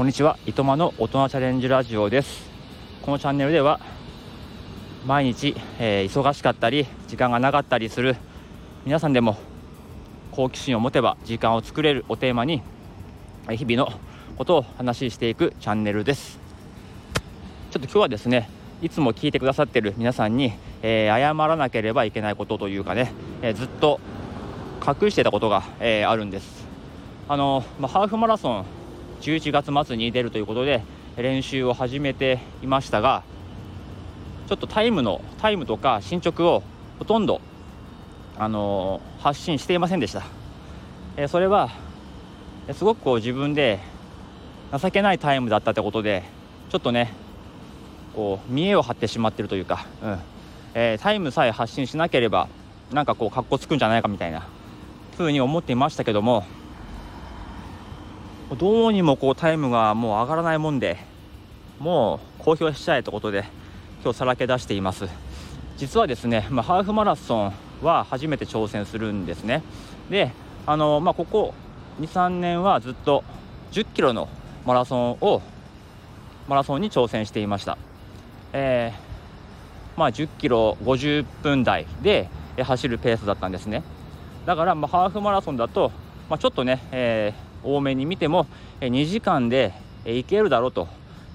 こんにちは、いとまの大人チャレンジラジオです。このチャンネルでは毎日、えー、忙しかったり時間がなかったりする皆さんでも好奇心を持てば時間を作れるをテーマに日々のことを話していくチャンネルです。ちょっと今日はですねいつも聞いてくださってる皆さんに、えー、謝らなければいけないことというかね、えー、ずっと隠してたことが、えあるんです。あの、まあ、ハーフマラソン11月末に出るということで練習を始めていましたがちょっとタイムのタイムとか進捗をほとんど、あのー、発信していませんでした、えー、それはすごくこう自分で情けないタイムだったってことでちょっとねこう見栄を張ってしまっているというか、うん。えー、タイムさえ発信しなければなんかこうかっこつくんじゃないかみたいなふうに思っていましたけどもどうにもこうタイムがもう上がらないもんでもう公表しちゃえということで今日さらけ出しています。実はですね、まあ、ハーフマラソンは初めて挑戦するんですね。であの、まあ、ここ23年はずっと1 0キロのマラソンをマラソンに挑戦していました、えー、まあ、1 0キロ50分台で走るペースだったんですね。だから、まあ、ハーフマラソンだと、まあ、ちょっとね、えー多めに見ても2時間で行けるだろうと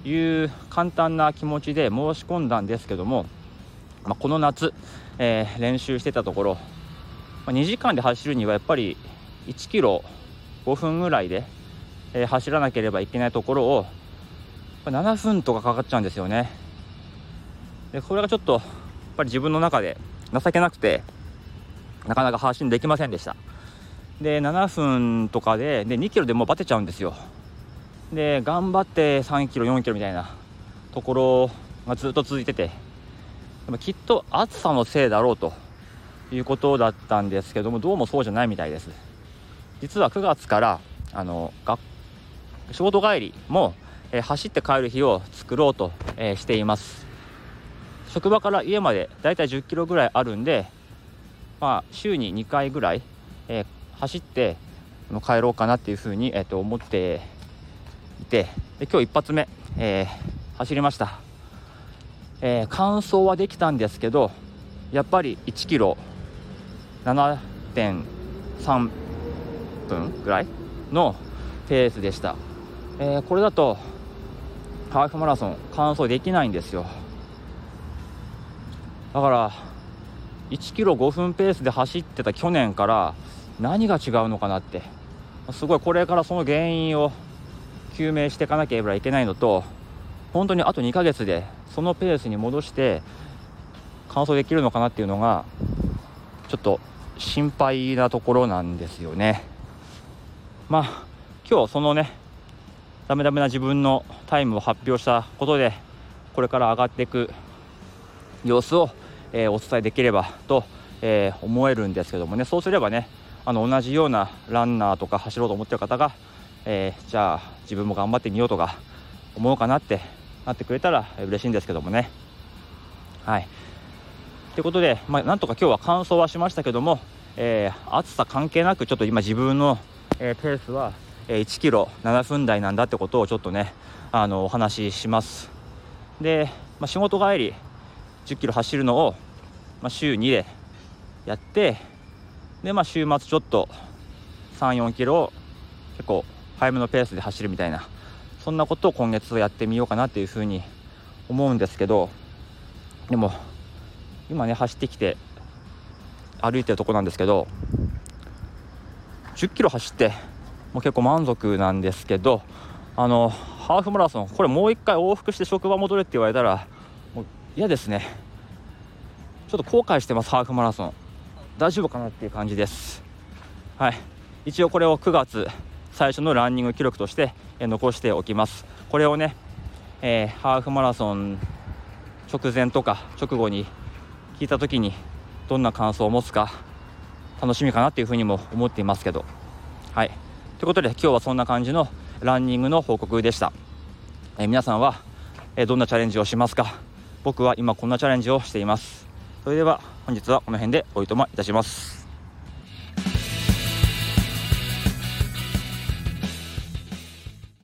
いう簡単な気持ちで申し込んだんですけども、まあ、この夏、えー、練習してたところ、2時間で走るにはやっぱり1キロ5分ぐらいで、え、走らなければいけないところを7分とかかかっちゃうんですよね。でこれがちょっとやっぱり自分の中で情けなくてなかなか発信できませんでした。で7分とかでで2キロでもうバテちゃうんですよ。で頑張って3キロ4キロみたいなところがずっと続いててきっと暑さのせいだろうということだったんですけどもどうもそうじゃないみたいです。実は9月からあの学仕事帰りも、えー、走って帰る日を作ろうと、えー、しています。職場から家までだいたい10キロぐらいあるんでまあ週に2回ぐらい、えー、走って帰ろうかなっていうふうに、えー、と思っていてで今日一発目、えー、走りました、えー、完走はできたんですけどやっぱり1キロ7.3分ぐらいのペースでした、えー、これだとハーフマラソン完走できないんですよ。だから1キロ5分ペースで走ってた去年から何が違うのかなって。すごいこれからその原因を究明していかなければいけないのと本当にあと2ヶ月でそのペースに戻して完走できるのかなっていうのがちょっと心配なところなんですよね。まあ今日そのねダメダメな自分のタイムを発表したことでこれから上がっていく様子を、えー、お伝えできればと、えー、思えるんですけどもね。そうすればねあの同じようなランナーとか走ろうと思ってる方が、えー、じゃあ自分も頑張ってみようとか思うかなってなってくれたら嬉しいんですけどもね。はいということで、まあ、なんとか今日は完走はしましたけども、えー、暑さ関係なくちょっと今自分の、えー、ペースは、え、1キロ7分台なんだってことをちょっとねあのお話しします。で、まあ、仕事帰り10キロ走るのを、まあ、週2でやってでまあ週末ちょっと34キロ結構早めのペースで走るみたいなそんなことを今月やってみようかなっていうふうに思うんですけどでも今ね走ってきて歩いてるとこなんですけど10キロ走ってもう結構満足なんですけどあのハーフマラソンこれもう一回往復して職場戻れって言われたらもう嫌ですね。ちょっと後悔してますハーフマラソン。大丈夫かなっていう感じです。はい。一応これを9月最初のランニング記録として残しておきます。これをね、えー、ハーフマラソン直前とか直後に聞いた時にどんな感想を持つか楽しみかなっていうふうにも思っていますけど。はい。ということで今日はそんな感じのランニングの報告でした、えー、皆さんは、えどんなチャレンジをしますか？僕は今こんなチャレンジをしています。それでは本日はこの辺でおいとまいたします。